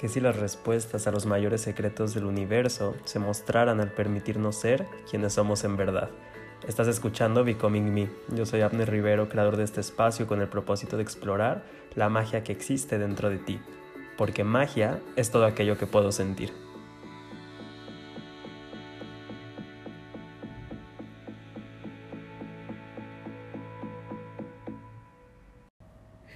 ¿Qué si las respuestas a los mayores secretos del universo se mostraran al permitirnos ser quienes somos en verdad? Estás escuchando Becoming Me. Yo soy Abner Rivero, creador de este espacio con el propósito de explorar la magia que existe dentro de ti. Porque magia es todo aquello que puedo sentir.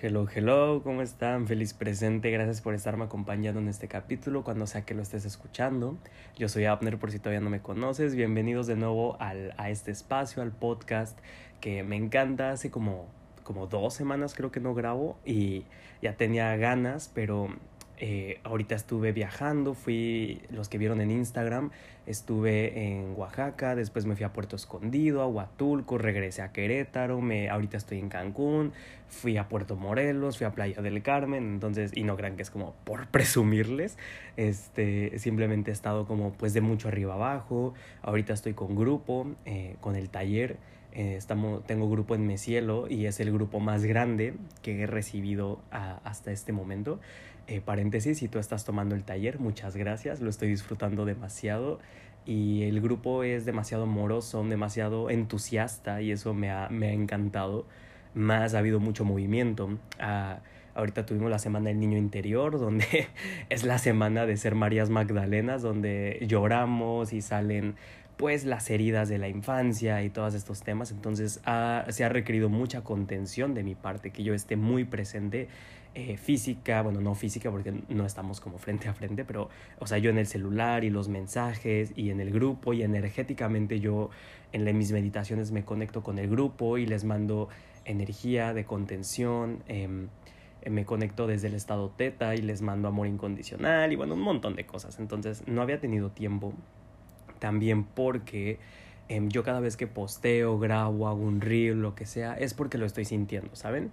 Hello, hello, ¿cómo están? Feliz presente, gracias por estarme acompañando en este capítulo, cuando sea que lo estés escuchando. Yo soy Abner, por si todavía no me conoces. Bienvenidos de nuevo al, a este espacio, al podcast que me encanta. Hace como, como dos semanas creo que no grabo y ya tenía ganas, pero eh, ahorita estuve viajando, fui, los que vieron en Instagram, estuve en Oaxaca, después me fui a Puerto Escondido, a Huatulco, regresé a Querétaro, me, ahorita estoy en Cancún, fui a Puerto Morelos, fui a Playa del Carmen, entonces, y no crean que es como por presumirles, este, simplemente he estado como pues de mucho arriba abajo, ahorita estoy con grupo, eh, con el taller, eh, estamos, tengo grupo en Mesielo y es el grupo más grande que he recibido hasta este momento. Eh, paréntesis, si tú estás tomando el taller, muchas gracias, lo estoy disfrutando demasiado y el grupo es demasiado amoroso, demasiado entusiasta y eso me ha, me ha encantado. Más ha habido mucho movimiento. Ah, ahorita tuvimos la semana del niño interior, donde es la semana de ser Marías Magdalenas, donde lloramos y salen pues las heridas de la infancia y todos estos temas. Entonces se ha requerido mucha contención de mi parte, que yo esté muy presente eh, física, bueno, no física porque no estamos como frente a frente, pero, o sea, yo en el celular y los mensajes y en el grupo y energéticamente yo en mis meditaciones me conecto con el grupo y les mando energía de contención, em, me conecto desde el estado teta y les mando amor incondicional y bueno, un montón de cosas. Entonces, no había tenido tiempo también porque... Em, yo cada vez que posteo, grabo, hago un reel, lo que sea, es porque lo estoy sintiendo, ¿saben?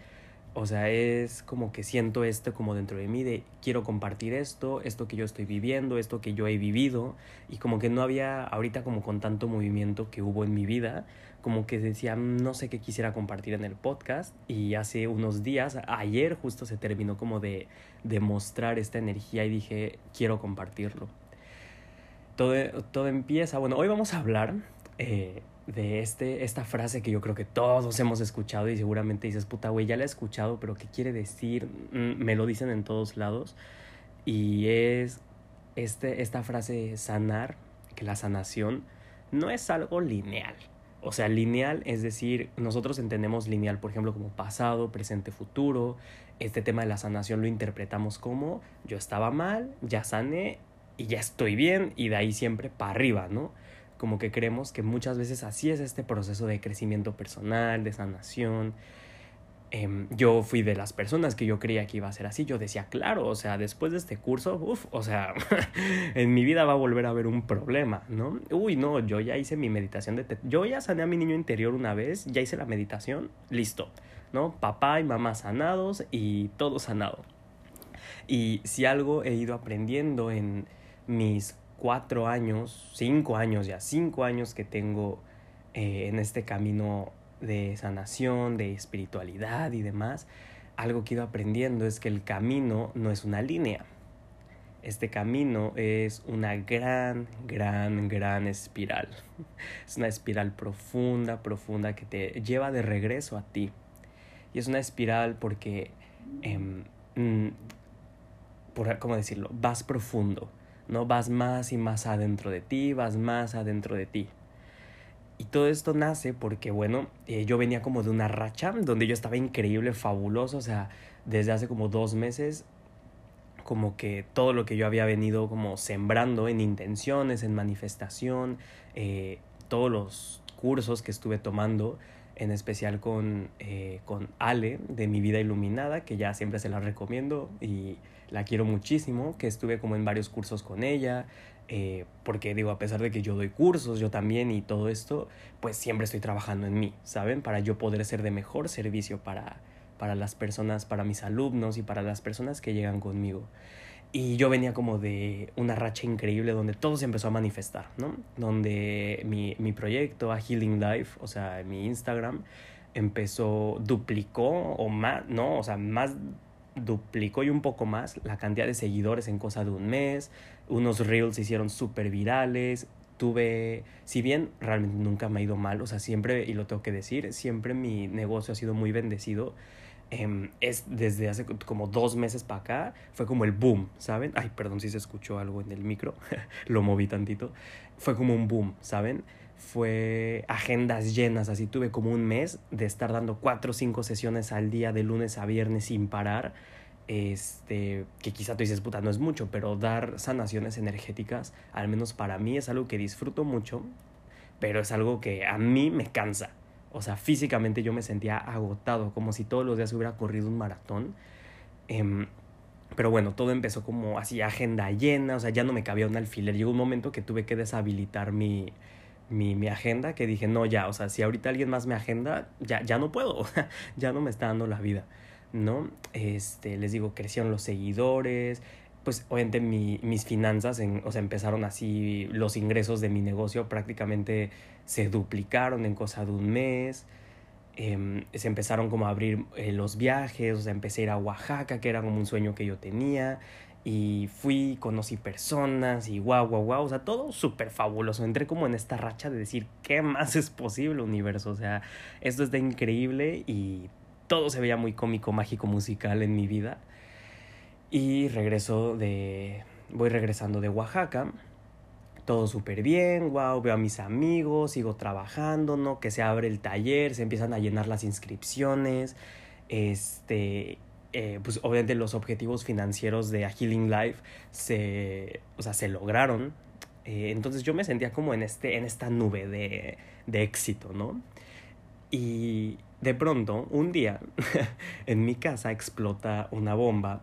O sea, es como que siento esto como dentro de mí de quiero compartir esto, esto que yo estoy viviendo, esto que yo he vivido y como que no había ahorita como con tanto movimiento que hubo en mi vida, como que decía no sé qué quisiera compartir en el podcast y hace unos días, ayer justo se terminó como de, de mostrar esta energía y dije quiero compartirlo. Todo, todo empieza, bueno, hoy vamos a hablar eh, de este, esta frase que yo creo que todos hemos escuchado y seguramente dices, puta, güey, ya la he escuchado, pero ¿qué quiere decir? Mm, me lo dicen en todos lados. Y es este, esta frase sanar, que la sanación no es algo lineal. O sea, lineal es decir, nosotros entendemos lineal, por ejemplo, como pasado, presente, futuro. Este tema de la sanación lo interpretamos como yo estaba mal, ya sané y ya estoy bien y de ahí siempre para arriba, ¿no? Como que creemos que muchas veces así es este proceso de crecimiento personal, de sanación. Em, yo fui de las personas que yo creía que iba a ser así. Yo decía, claro, o sea, después de este curso, uff, o sea, en mi vida va a volver a haber un problema, ¿no? Uy, no, yo ya hice mi meditación de... Yo ya sané a mi niño interior una vez, ya hice la meditación, listo, ¿no? Papá y mamá sanados y todo sanado. Y si algo he ido aprendiendo en mis cuatro años, cinco años ya, cinco años que tengo eh, en este camino de sanación, de espiritualidad y demás, algo que he ido aprendiendo es que el camino no es una línea. Este camino es una gran, gran, gran espiral. Es una espiral profunda, profunda que te lleva de regreso a ti. Y es una espiral porque, eh, por, ¿cómo decirlo? Vas profundo ¿no? Vas más y más adentro de ti, vas más adentro de ti. Y todo esto nace porque, bueno, eh, yo venía como de una racha donde yo estaba increíble, fabuloso, o sea, desde hace como dos meses, como que todo lo que yo había venido como sembrando en intenciones, en manifestación, eh, todos los cursos que estuve tomando, en especial con, eh, con Ale de Mi Vida Iluminada, que ya siempre se la recomiendo y la quiero muchísimo, que estuve como en varios cursos con ella, eh, porque digo, a pesar de que yo doy cursos, yo también y todo esto, pues siempre estoy trabajando en mí, ¿saben? Para yo poder ser de mejor servicio para, para las personas, para mis alumnos y para las personas que llegan conmigo. Y yo venía como de una racha increíble donde todo se empezó a manifestar, ¿no? Donde mi, mi proyecto, a Healing Life, o sea, mi Instagram, empezó, duplicó o más, ¿no? O sea, más duplicó y un poco más la cantidad de seguidores en cosa de un mes, unos reels se hicieron súper virales, tuve, si bien realmente nunca me ha ido mal, o sea, siempre, y lo tengo que decir, siempre mi negocio ha sido muy bendecido. Em, es desde hace como dos meses para acá, fue como el boom, ¿saben? Ay, perdón si se escuchó algo en el micro, lo moví tantito. Fue como un boom, ¿saben? Fue agendas llenas, así tuve como un mes de estar dando cuatro o cinco sesiones al día de lunes a viernes sin parar este, que quizá tú dices, puta, no es mucho, pero dar sanaciones energéticas, al menos para mí, es algo que disfruto mucho, pero es algo que a mí me cansa. O sea, físicamente yo me sentía agotado, como si todos los días hubiera corrido un maratón. Em, pero bueno, todo empezó como así, agenda llena, o sea, ya no me cabía un alfiler. Llegó un momento que tuve que deshabilitar mi, mi, mi, agenda, que dije, no, ya, o sea, si ahorita alguien más me agenda, ya, ya no puedo, ya no me está dando la vida. ¿no? Este, les digo, crecieron los seguidores, pues obviamente mi, mis finanzas, en, o sea, empezaron así, los ingresos de mi negocio prácticamente se duplicaron en cosa de un mes, em, se empezaron como a abrir eh, los viajes, o sea, empecé a ir a Oaxaca, que era como un sueño que yo tenía, y fui, conocí personas y guau, guau, guau, o sea, todo súper fabuloso. Entré como en esta racha de decir, ¿qué más es posible, universo? O sea, esto está increíble y todo se veía muy cómico, mágico, musical en mi vida. Y regreso de... Voy regresando de Oaxaca. Todo súper bien, wow, veo a mis amigos, sigo trabajando, ¿no? Que se abre el taller, se empiezan a llenar las inscripciones. Este, eh, pues obviamente los objetivos financieros de A Healing Life se, o sea, se lograron. Eh, entonces yo me sentía como en, este, en esta nube de, de éxito, ¿no? Y, de pronto, un día, en mi casa explota una bomba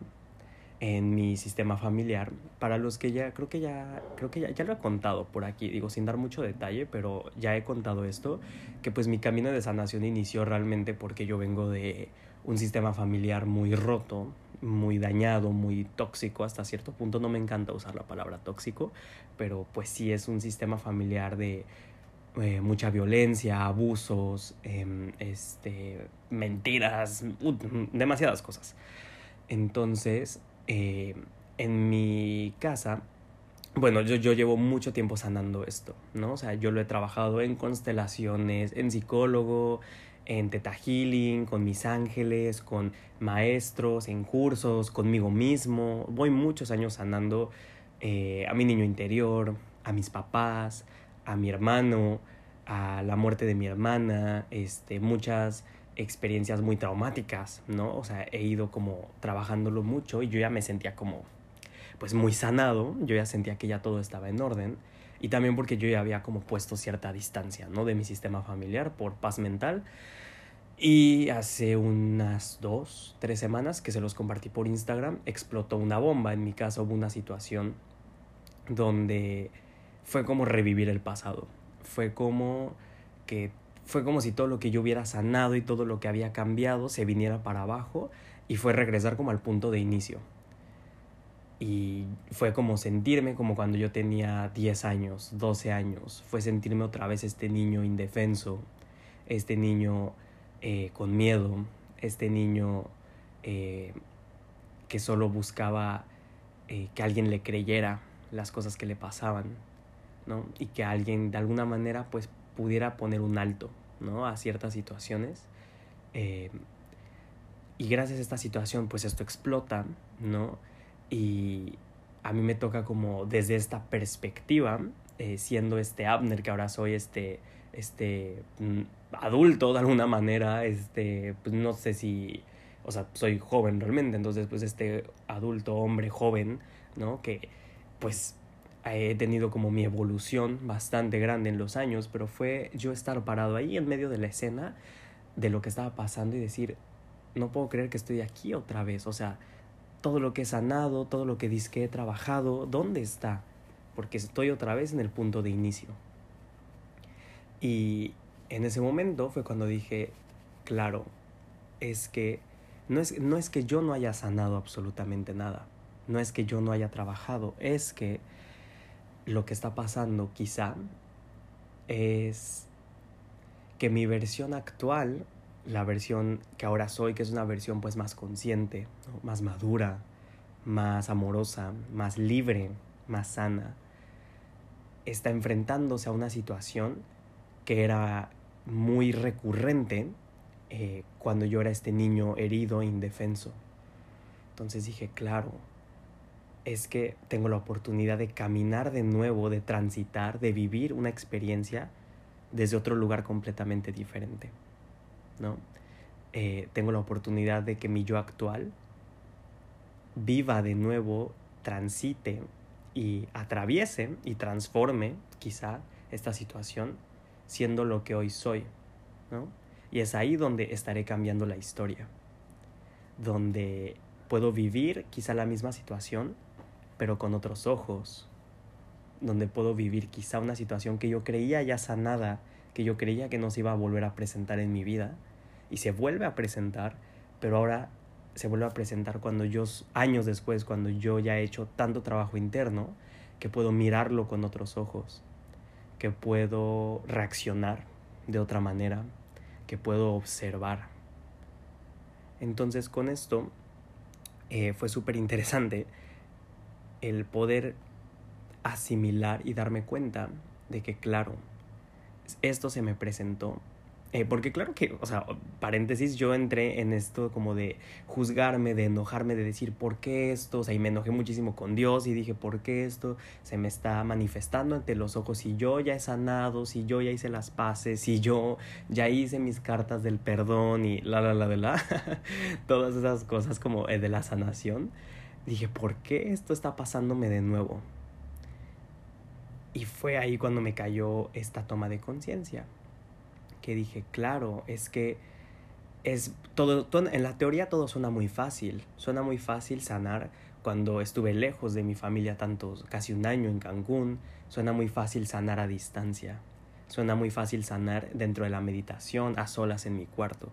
en mi sistema familiar. Para los que ya, creo que ya, creo que ya, ya lo he contado por aquí, digo sin dar mucho detalle, pero ya he contado esto, que pues mi camino de sanación inició realmente porque yo vengo de un sistema familiar muy roto, muy dañado, muy tóxico hasta cierto punto. No me encanta usar la palabra tóxico, pero pues sí es un sistema familiar de eh, mucha violencia, abusos, em, este, mentiras, demasiadas cosas. Entonces, eh, en mi casa, bueno, yo, yo llevo mucho tiempo sanando esto, ¿no? O sea, yo lo he trabajado en constelaciones, en psicólogo, en teta healing, con mis ángeles, con maestros, en cursos, conmigo mismo. Voy muchos años sanando eh, a mi niño interior, a mis papás, a mi hermano, a la muerte de mi hermana, este, muchas experiencias muy traumáticas, ¿no? O sea, he ido como trabajándolo mucho y yo ya me sentía como, pues muy sanado, yo ya sentía que ya todo estaba en orden y también porque yo ya había como puesto cierta distancia, ¿no? De mi sistema familiar por paz mental. Y hace unas dos, tres semanas que se los compartí por Instagram, explotó una bomba. En mi casa hubo una situación donde fue como revivir el pasado. Fue como que fue como si todo lo que yo hubiera sanado y todo lo que había cambiado se viniera para abajo y fue regresar como al punto de inicio. Y fue como sentirme como cuando yo tenía 10 años, 12 años. Fue sentirme otra vez este niño indefenso, este niño eh, con miedo, este niño eh, que solo buscaba eh, que alguien le creyera las cosas que le pasaban ¿no? Y que alguien de alguna manera pues pudiera poner un alto, ¿no? A ciertas situaciones. Eh, y gracias a esta situación pues esto explota, ¿no? Y a mí me toca como desde esta perspectiva, eh, siendo este Abner que ahora soy este, este mm, adulto de alguna manera, este, pues no sé si, o sea, soy joven realmente, entonces pues este adulto hombre joven, ¿no? Que pues he tenido como mi evolución bastante grande en los años, pero fue yo estar parado ahí en medio de la escena de lo que estaba pasando y decir, no puedo creer que estoy aquí otra vez, o sea, todo lo que he sanado, todo lo que que he trabajado, ¿dónde está? Porque estoy otra vez en el punto de inicio. Y en ese momento fue cuando dije, claro, es que no es, no es que yo no haya sanado absolutamente nada, no es que yo no haya trabajado, es que lo que está pasando quizá es que mi versión actual, la versión que ahora soy, que es una versión pues más consciente, más madura, más amorosa, más libre, más sana, está enfrentándose a una situación que era muy recurrente eh, cuando yo era este niño herido indefenso. Entonces dije, claro, es que tengo la oportunidad de caminar de nuevo, de transitar, de vivir una experiencia desde otro lugar completamente diferente. ¿no? Eh, tengo la oportunidad de que mi yo actual viva de nuevo, transite y atraviese y transforme quizá esta situación siendo lo que hoy soy, ¿no? Y es ahí donde estaré cambiando la historia, donde puedo vivir quizá la misma situación, pero con otros ojos, donde puedo vivir quizá una situación que yo creía ya sanada, que yo creía que no se iba a volver a presentar en mi vida, y se vuelve a presentar, pero ahora se vuelve a presentar cuando yo, años después, cuando yo ya he hecho tanto trabajo interno, que puedo mirarlo con otros ojos, que puedo reaccionar de otra manera, que puedo observar. Entonces con esto eh, fue súper interesante el poder asimilar y darme cuenta de que, claro, esto se me presentó eh, porque claro que, o sea, paréntesis, yo entré en esto como de juzgarme, de enojarme, de decir, ¿por qué esto? O sea, y me enojé muchísimo con Dios y dije, ¿por qué esto se me está manifestando ante los ojos? Si yo ya he sanado, si yo ya hice las paces, si yo ya hice mis cartas del perdón y la, la, la, la, la, todas esas cosas como eh, de la sanación, dije, ¿por qué esto está pasándome de nuevo? Y fue ahí cuando me cayó esta toma de conciencia que dije, claro, es que es todo, en la teoría todo suena muy fácil, suena muy fácil sanar cuando estuve lejos de mi familia tanto casi un año en Cancún, suena muy fácil sanar a distancia, suena muy fácil sanar dentro de la meditación a solas en mi cuarto.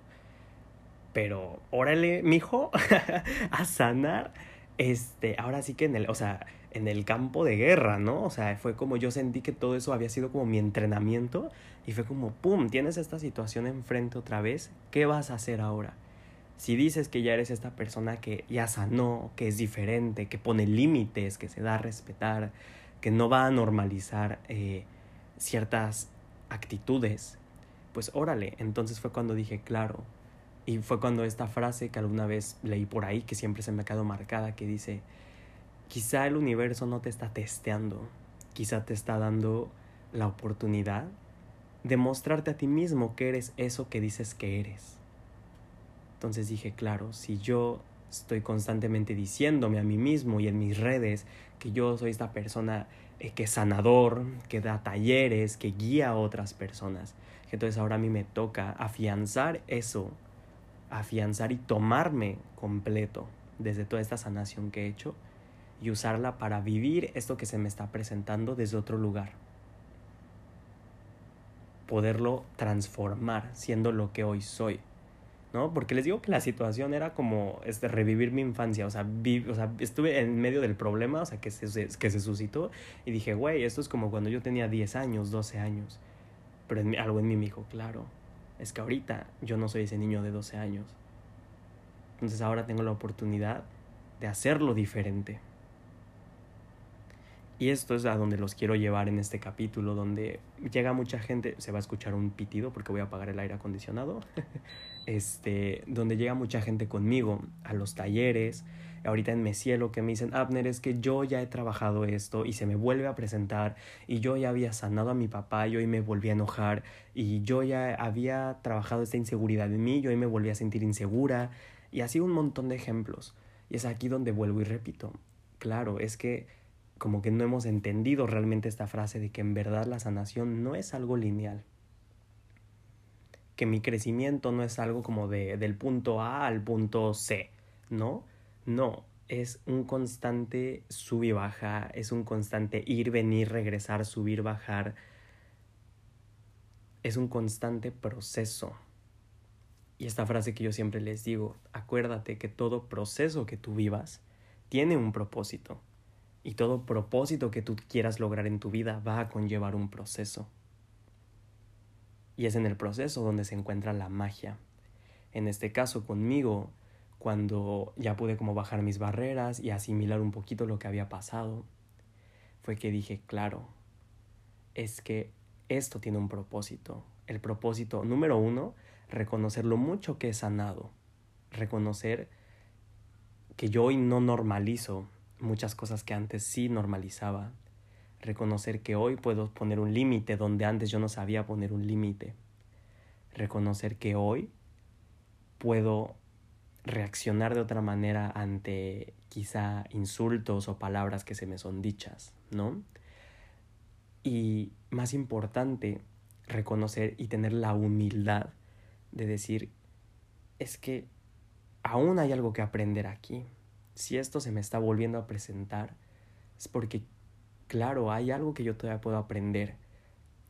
Pero órale, mijo, a sanar este, ahora sí que en el, o sea, en el campo de guerra, ¿no? O sea, fue como yo sentí que todo eso había sido como mi entrenamiento y fue como, ¡pum!, tienes esta situación enfrente otra vez, ¿qué vas a hacer ahora? Si dices que ya eres esta persona que ya sanó, que es diferente, que pone límites, que se da a respetar, que no va a normalizar eh, ciertas actitudes, pues órale, entonces fue cuando dije, claro, y fue cuando esta frase que alguna vez leí por ahí, que siempre se me ha quedado marcada, que dice, quizá el universo no te está testeando, quizá te está dando la oportunidad de mostrarte a ti mismo que eres eso que dices que eres. Entonces dije, claro, si yo estoy constantemente diciéndome a mí mismo y en mis redes que yo soy esta persona eh, que es sanador, que da talleres, que guía a otras personas, entonces ahora a mí me toca afianzar eso, afianzar y tomarme completo desde toda esta sanación que he hecho y usarla para vivir esto que se me está presentando desde otro lugar. Poderlo transformar siendo lo que hoy soy. ¿no? Porque les digo que la situación era como este, revivir mi infancia, o sea, o sea, estuve en medio del problema, o sea, que se, que se suscitó y dije, güey, esto es como cuando yo tenía 10 años, 12 años, pero algo en mí me dijo, claro, es que ahorita yo no soy ese niño de 12 años, entonces ahora tengo la oportunidad de hacerlo diferente. Y esto es a donde los quiero llevar en este capítulo, donde llega mucha gente, se va a escuchar un pitido porque voy a apagar el aire acondicionado, este, donde llega mucha gente conmigo a los talleres, ahorita en Mesielo que me dicen, Abner, es que yo ya he trabajado esto y se me vuelve a presentar y yo ya había sanado a mi papá y hoy me volví a enojar y yo ya había trabajado esta inseguridad en mí y hoy me volví a sentir insegura y así un montón de ejemplos. Y es aquí donde vuelvo y repito, claro, es que como que no hemos entendido realmente esta frase de que en verdad la sanación no es algo lineal. Que mi crecimiento no es algo como de, del punto A al punto C, ¿no? No, es un constante sub y baja, es un constante ir, venir, regresar, subir, bajar. Es un constante proceso. Y esta frase que yo siempre les digo, acuérdate que todo proceso que tú vivas tiene un propósito y todo propósito que tú quieras lograr en tu vida va a conllevar un proceso. Y es en el proceso donde se encuentra la magia. En este caso conmigo, cuando ya pude como bajar mis barreras y asimilar un poquito lo que había pasado, fue que dije, claro, es que esto tiene un propósito. El propósito número uno, reconocer lo mucho que he sanado, reconocer que yo hoy no normalizo muchas cosas que antes sí normalizaba, reconocer que hoy puedo poner un límite donde antes yo no sabía poner un límite, reconocer que hoy puedo reaccionar de otra manera ante quizá insultos o palabras que se me son dichas, ¿no? Y más importante, reconocer y tener la humildad de decir, es que aún hay algo que aprender aquí. Si esto se me está volviendo a presentar, es porque, claro, hay algo que yo todavía puedo aprender.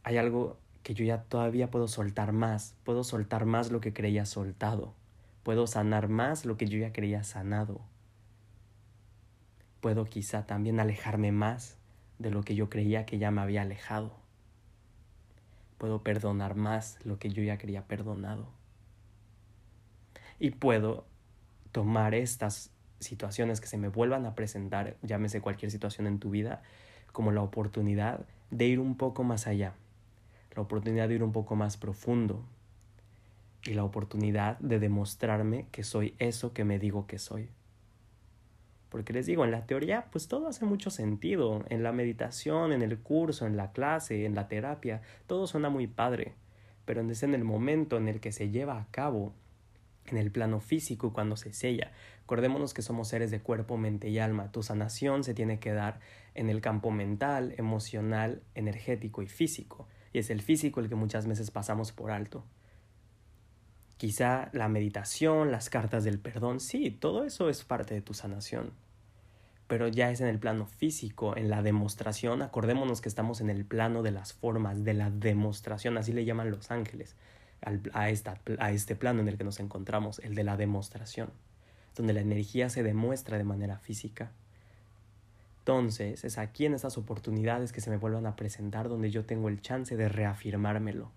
Hay algo que yo ya todavía puedo soltar más. Puedo soltar más lo que creía soltado. Puedo sanar más lo que yo ya creía sanado. Puedo quizá también alejarme más de lo que yo creía que ya me había alejado. Puedo perdonar más lo que yo ya creía perdonado. Y puedo tomar estas situaciones que se me vuelvan a presentar, llámese cualquier situación en tu vida, como la oportunidad de ir un poco más allá, la oportunidad de ir un poco más profundo y la oportunidad de demostrarme que soy eso que me digo que soy. Porque les digo, en la teoría, pues todo hace mucho sentido. En la meditación, en el curso, en la clase, en la terapia, todo suena muy padre. Pero es en el momento en el que se lleva a cabo en el plano físico cuando se sella. Acordémonos que somos seres de cuerpo, mente y alma. Tu sanación se tiene que dar en el campo mental, emocional, energético y físico. Y es el físico el que muchas veces pasamos por alto. Quizá la meditación, las cartas del perdón, sí, todo eso es parte de tu sanación. Pero ya es en el plano físico, en la demostración. Acordémonos que estamos en el plano de las formas, de la demostración, así le llaman los ángeles a, esta, a este plano en el que nos encontramos, el de la demostración, donde la energía se demuestra de manera física. Entonces, es aquí en estas oportunidades que se me vuelvan a presentar donde yo tengo el chance de reafirmármelo.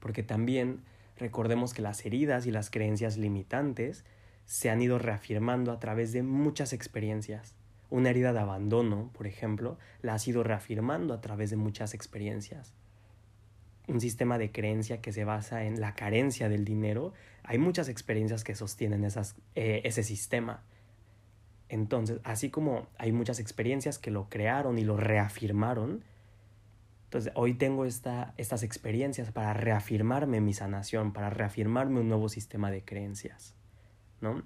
Porque también recordemos que las heridas y las creencias limitantes se han ido reafirmando a través de muchas experiencias. Una herida de abandono, por ejemplo, la has ido reafirmando a través de muchas experiencias un sistema de creencia que se basa en la carencia del dinero, hay muchas experiencias que sostienen esas, eh, ese sistema. Entonces, así como hay muchas experiencias que lo crearon y lo reafirmaron, entonces hoy tengo esta, estas experiencias para reafirmarme mi sanación, para reafirmarme un nuevo sistema de creencias, ¿no?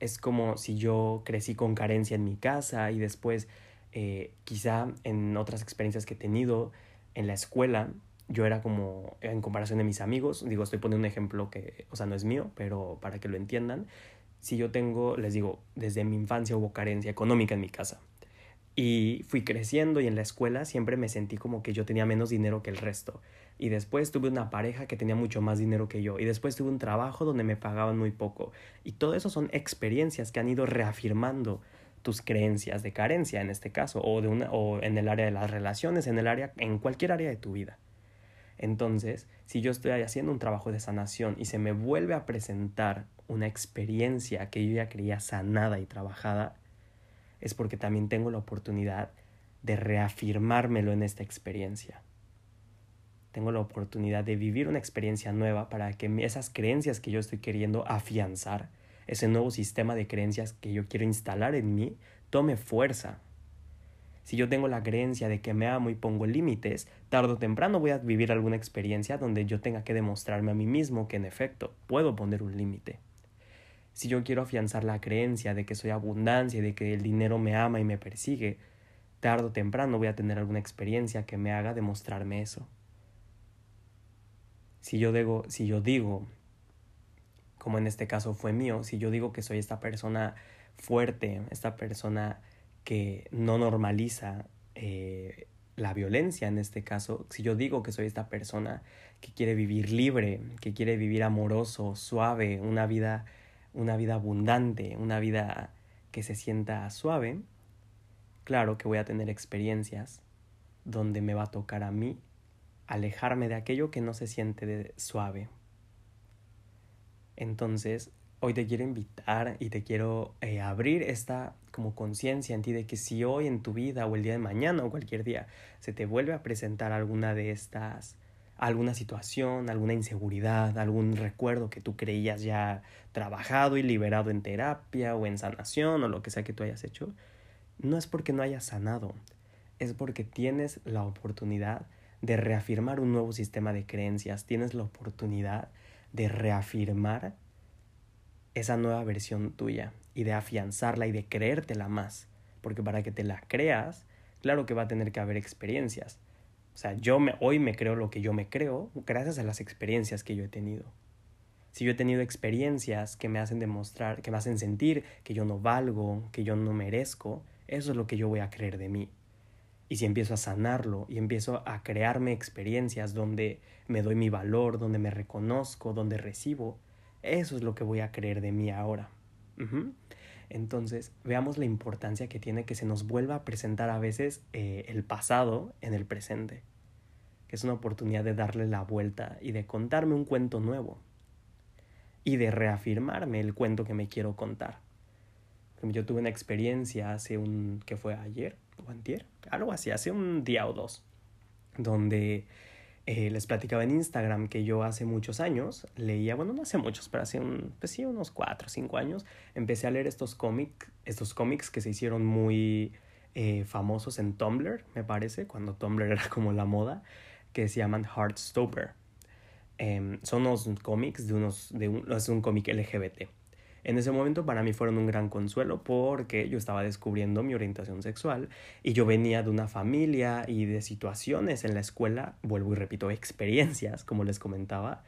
Es como si yo crecí con carencia en mi casa y después, eh, quizá en otras experiencias que he tenido en la escuela, yo era como, en comparación de mis amigos, digo, estoy poniendo un ejemplo que, o sea, no es mío, pero para que lo entiendan, si yo tengo, les digo, desde mi infancia hubo carencia económica en mi casa. Y fui creciendo y en la escuela siempre me sentí como que yo tenía menos dinero que el resto. Y después tuve una pareja que tenía mucho más dinero que yo. Y después tuve un trabajo donde me pagaban muy poco. Y todo eso son experiencias que han ido reafirmando tus creencias de carencia en este caso. O, de una, o en el área de las relaciones, en el área, en cualquier área de tu vida. Entonces, si yo estoy haciendo un trabajo de sanación y se me vuelve a presentar una experiencia que yo ya creía sanada y trabajada, es porque también tengo la oportunidad de reafirmármelo en esta experiencia. Tengo la oportunidad de vivir una experiencia nueva para que esas creencias que yo estoy queriendo afianzar, ese nuevo sistema de creencias que yo quiero instalar en mí, tome fuerza, si yo tengo la creencia de que me amo y pongo límites, tarde o temprano voy a vivir alguna experiencia donde yo tenga que demostrarme a mí mismo que en efecto puedo poner un límite. Si yo quiero afianzar la creencia de que soy abundancia y de que el dinero me ama y me persigue, tarde o temprano voy a tener alguna experiencia que me haga demostrarme eso. Si yo digo, si yo digo, como en este caso fue mío, si yo digo que soy esta persona fuerte, esta persona que no normaliza eh, la violencia en este caso, si yo digo que soy esta persona que quiere vivir libre, que quiere vivir amoroso, suave, una vida, una vida abundante, una vida que se sienta suave, claro que voy a tener experiencias donde me va a tocar a mí alejarme de aquello que no se siente de suave. Entonces, hoy te quiero invitar y te quiero eh, abrir esta como conciencia en ti de que si hoy en tu vida o el día de mañana o cualquier día se te vuelve a presentar alguna de estas alguna situación, alguna inseguridad, algún recuerdo que tú creías ya trabajado y liberado en terapia o en sanación o lo que sea que tú hayas hecho, no es porque no hayas sanado, es porque tienes la oportunidad de reafirmar un nuevo sistema de creencias, tienes la oportunidad de reafirmar esa nueva versión tuya y de afianzarla y de creértela más. Porque para que te la creas, claro que va a tener que haber experiencias. O sea, yo me, hoy me creo lo que yo me creo gracias a las experiencias que yo he tenido. Si yo he tenido experiencias que me hacen demostrar, que me hacen sentir que yo no valgo, que yo no merezco, eso es lo que yo voy a creer de mí. Y si empiezo a sanarlo y empiezo a crearme experiencias donde me doy mi valor, donde me reconozco, donde recibo, eso es lo que voy a creer de mí ahora. Entonces, veamos la importancia que tiene que se nos vuelva a presentar a veces eh, el pasado en el presente, que es una oportunidad de darle la vuelta y de contarme un cuento nuevo y de reafirmarme el cuento que me quiero contar. Yo tuve una experiencia hace un, que fue ayer o antier, algo así, hace un día o dos, donde eh, les platicaba en Instagram que yo hace muchos años leía, bueno, no hace muchos, pero hace pues sí, unos cuatro o cinco años, empecé a leer estos cómics, estos cómics que se hicieron muy eh, famosos en Tumblr, me parece, cuando Tumblr era como la moda, que se llaman Heartstopper. Eh, son unos cómics de unos, de un, es un cómic LGBT en ese momento para mí fueron un gran consuelo porque yo estaba descubriendo mi orientación sexual y yo venía de una familia y de situaciones en la escuela, vuelvo y repito, experiencias, como les comentaba,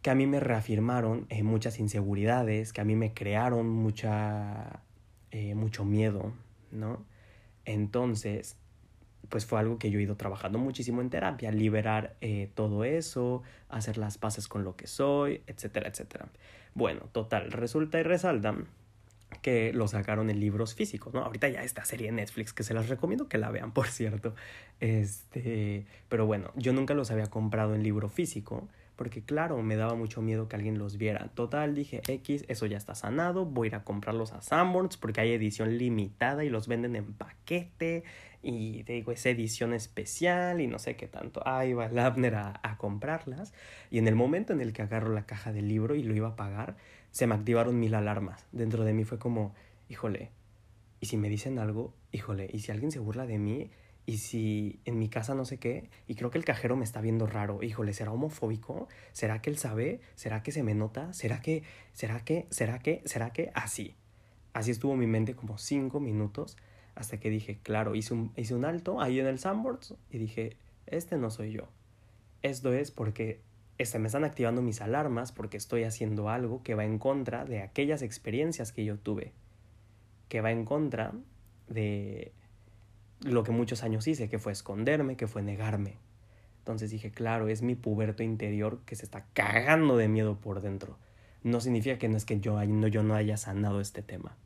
que a mí me reafirmaron eh, muchas inseguridades, que a mí me crearon mucha, eh, mucho miedo, ¿no? Entonces, pues fue algo que yo he ido trabajando muchísimo en terapia, liberar eh, todo eso, hacer las paces con lo que soy, etcétera, etcétera. Bueno, total, resulta y resalta que lo sacaron en libros físicos, ¿no? Ahorita ya esta serie de Netflix que se las recomiendo que la vean, por cierto. Este, pero bueno, yo nunca los había comprado en libro físico porque claro, me daba mucho miedo que alguien los viera. Total, dije, X, eso ya está sanado, voy a ir a comprarlos a Sanborns porque hay edición limitada y los venden en paquete y te digo, es edición especial y no sé qué tanto. Ahí va el Abner a, a comprarlas y en el momento en el que agarro la caja del libro y lo iba a pagar, se me activaron mil alarmas. Dentro de mí fue como, híjole, y si me dicen algo, híjole, y si alguien se burla de mí, y si en mi casa no sé qué, y creo que el cajero me está viendo raro, híjole, ¿será homofóbico? ¿Será que él sabe? ¿Será que se me nota? ¿Será que, será que, será que, será que? Así. Así estuvo mi mente como cinco minutos hasta que dije, claro, hice un, hice un alto ahí en el Sandboards y dije, este no soy yo. Esto es porque este, me están activando mis alarmas porque estoy haciendo algo que va en contra de aquellas experiencias que yo tuve, que va en contra de lo que muchos años hice, que fue esconderme, que fue negarme. Entonces dije, claro, es mi puberto interior que se está cagando de miedo por dentro. No significa que no es que yo no, yo no haya sanado este tema.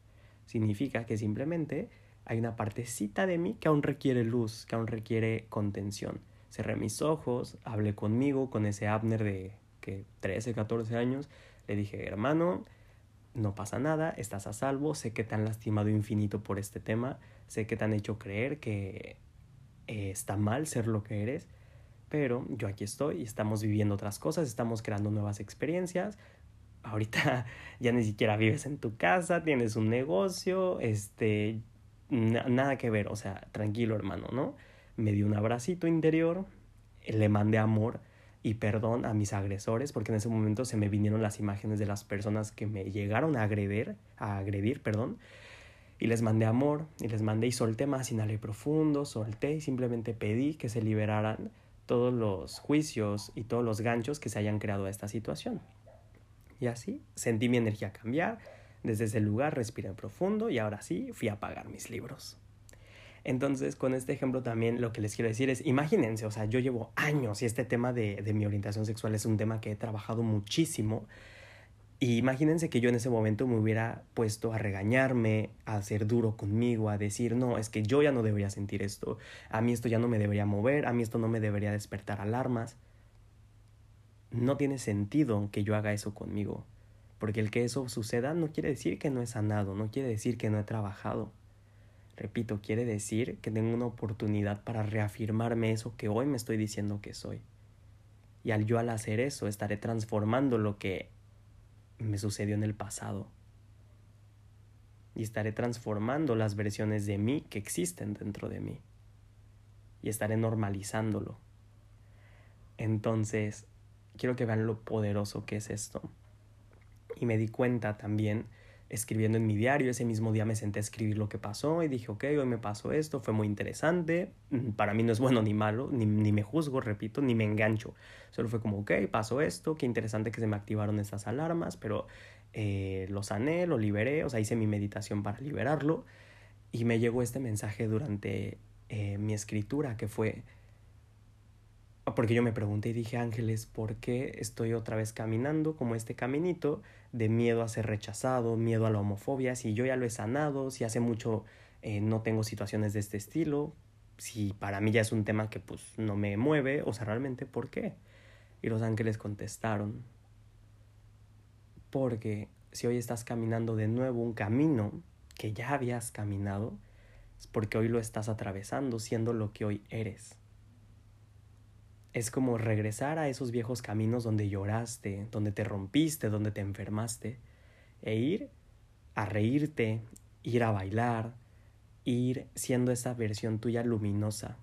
Significa que simplemente hay una partecita de mí que aún requiere luz, que aún requiere contención. Cerré mis ojos, hablé conmigo, con ese Abner de que 13, 14 años. Le dije, hermano, no pasa nada, estás a salvo, sé que te han lastimado infinito por este tema, sé que te han hecho creer que eh, está mal ser lo que eres, pero yo aquí estoy y estamos viviendo otras cosas, estamos creando nuevas experiencias. Ahorita ya ni siquiera vives en tu casa, tienes un negocio, este, nada que ver, o sea, tranquilo hermano, ¿no? Me dio un abracito interior, le mandé amor y perdón a mis agresores porque en ese momento se me vinieron las imágenes de las personas que me llegaron a agredir, a agredir, perdón, y les mandé amor y les mandé y solté más, inhalé profundo, solté y simplemente pedí que se liberaran todos los juicios y todos los ganchos que se hayan creado a esta situación. Y así sentí mi energía cambiar, desde ese lugar respiré profundo y ahora sí fui a pagar mis libros. Entonces, con este ejemplo también lo que les quiero decir es, imagínense, o sea, yo llevo años y este tema de, de mi orientación sexual es un tema que he trabajado muchísimo. Y imagínense que yo en ese momento me hubiera puesto a regañarme, a ser duro conmigo, a decir, no, es que yo ya no debería sentir esto, a mí esto ya no me debería mover, a mí esto no me debería despertar alarmas. No tiene sentido que yo haga eso conmigo, Porque el que eso suceda no quiere decir que no he sanado, no quiere decir que no he trabajado. Repito, quiere decir que tengo una oportunidad para reafirmarme eso que hoy me estoy diciendo que soy. Y al yo al hacer eso estaré transformando lo que me sucedió en el pasado. Y estaré transformando las versiones de mí que existen dentro de mí. Y estaré normalizándolo. Entonces, quiero que vean lo poderoso que es esto. Y me di cuenta también escribiendo en mi diario. Ese mismo día me senté a escribir lo que pasó y dije, ok, hoy me pasó esto, fue muy interesante. Mm, para mí no es bueno ni malo, ni, ni, me juzgo, repito, ni me engancho. Solo fue como, ok, pasó esto, qué interesante que se me activaron estas alarmas, pero eh, lo sané, lo liberé, o sea, hice mi meditación para liberarlo. Y me llegó este mensaje durante eh, mi escritura que fue porque yo me pregunté y dije, Ángeles, ¿por qué estoy otra vez caminando como este caminito de miedo a ser rechazado, miedo a la homofobia? Si yo ya lo he sanado, si hace mucho eh, no tengo situaciones de este estilo, si para mí ya es un tema que pues no me mueve, o sea, realmente, ¿por qué? Y los ángeles contestaron, porque si hoy estás caminando de nuevo un camino que ya habías caminado, es porque hoy lo estás atravesando siendo lo que hoy eres es como regresar a esos viejos caminos donde lloraste, donde te rompiste, donde te enfermaste, e ir a reírte, ir a bailar, ir siendo esa versión tuya luminosa.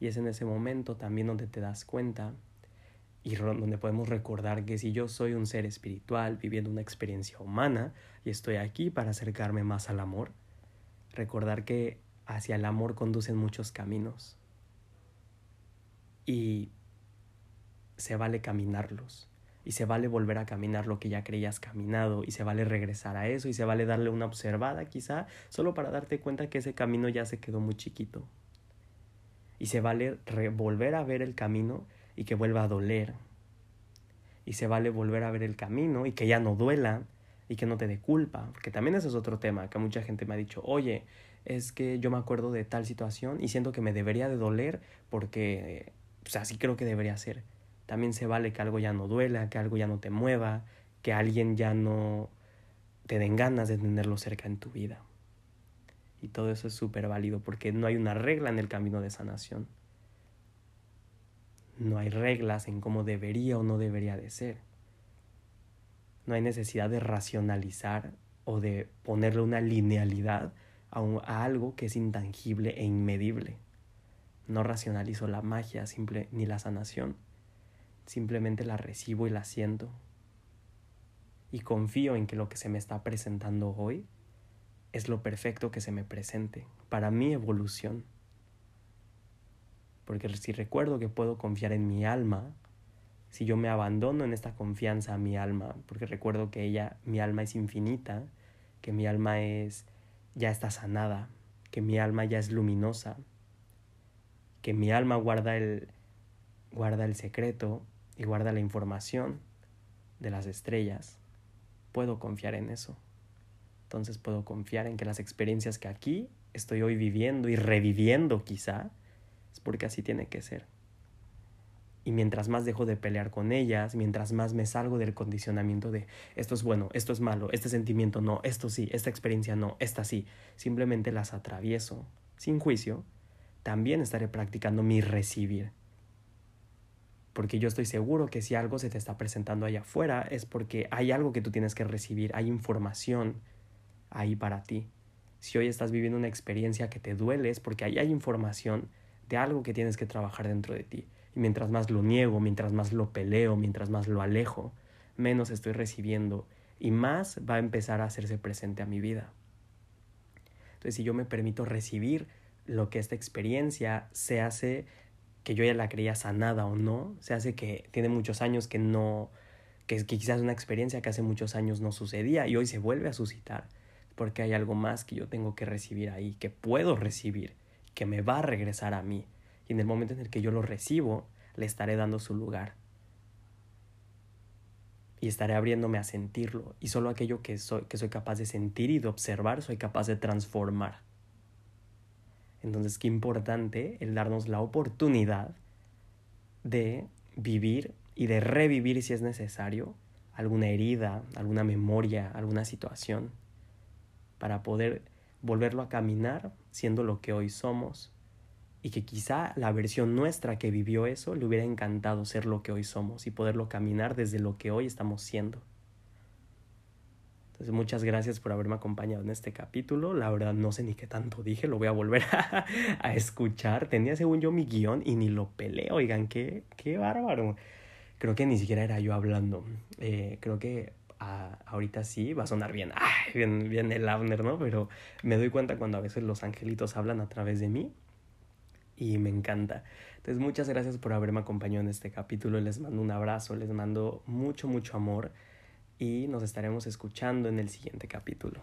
Y es en ese momento también donde te das cuenta y donde podemos recordar que si yo soy un ser espiritual viviendo una experiencia humana y estoy aquí para acercarme más al amor, recordar que hacia el amor conducen muchos caminos. Y se vale caminarlos. Y se vale volver a caminar lo que ya creías caminado. Y se vale regresar a eso. Y se vale darle una observada quizá. Solo para darte cuenta que ese camino ya se quedó muy chiquito. Y se vale volver a ver el camino y que vuelva a doler. Y se vale volver a ver el camino y que ya no duela y que no te dé culpa. Porque también ese es otro tema que mucha gente me ha dicho, oye, es que yo me acuerdo de tal situación y siento que me debería de doler porque así creo que debería ser. También se vale que algo ya no duela, que algo ya no te mueva, que alguien ya no te den ganas de tenerlo cerca en tu vida. Y todo eso es súper válido porque no hay una regla en el camino de sanación. No hay reglas en cómo debería o no debería de ser. No hay necesidad de racionalizar o de ponerle una linealidad a, algo que es intangible e inmedible. No racionalizo la magia simple ni la sanación. Simplemente la recibo y la siento. Y confío en que lo que se me está presentando hoy es lo perfecto que se me presente para mi evolución. Porque si recuerdo que puedo confiar en mi alma, si yo me abandono en esta confianza a mi alma, porque recuerdo que ella, mi alma es infinita, que mi alma es ya está sanada, que mi alma ya es luminosa, que mi alma guarda el, guarda el secreto y guarda la información de las estrellas, puedo confiar en eso. Entonces puedo confiar en que las experiencias que aquí estoy hoy viviendo y reviviendo quizá, es porque así tiene que ser. Y mientras más dejo de pelear con ellas, mientras más me salgo del condicionamiento de esto es bueno, esto es malo, este sentimiento no, esto sí, esta experiencia no, esta sí, simplemente las atravieso sin juicio, también estaré practicando mi recibir. Porque yo estoy seguro que si algo se te está presentando allá afuera es porque hay algo que tú tienes que recibir, hay información ahí para ti. Si hoy estás viviendo una experiencia que te duele es porque ahí hay información de algo que tienes que trabajar dentro de ti. Mientras más lo niego, mientras más lo peleo, mientras más lo alejo, menos estoy recibiendo y más va a empezar a hacerse presente a mi vida. Entonces, si yo me permito recibir lo que esta experiencia se hace que yo ya la creía sanada o no, se hace que tiene muchos años que no, que, que quizás una experiencia que hace muchos años no sucedía y hoy se vuelve a suscitar, porque hay algo más que yo tengo que recibir ahí, que puedo recibir, que me va a regresar a mí y en el momento en el que yo lo recibo, le estaré dando su lugar. Y estaré abriéndome a sentirlo. Y solo aquello que soy, que soy capaz de sentir y de observar, soy capaz de transformar. Entonces, qué importante el darnos la oportunidad de vivir y de revivir si es necesario alguna herida, alguna memoria, alguna situación, para poder volverlo a caminar siendo lo que hoy somos y que quizá la versión nuestra que vivió eso le hubiera encantado ser lo que hoy somos y poderlo caminar desde lo que hoy estamos siendo. Entonces muchas gracias por haberme acompañado en este capítulo. La verdad no sé ni qué tanto dije, lo voy a volver a, escuchar. Tenía según yo mi guion y ni lo peleé, oigan, qué, qué bárbaro. Creo que ni siquiera era yo hablando. Eh, creo que ah, ahorita sí va a sonar bien, bien, bien el Abner, ¿no? Pero me doy cuenta cuando a veces los angelitos hablan a través de mí y me encanta. Entonces muchas gracias por haberme acompañado en este capítulo. Les mando un abrazo, les mando mucho, mucho amor y nos estaremos escuchando en el siguiente capítulo.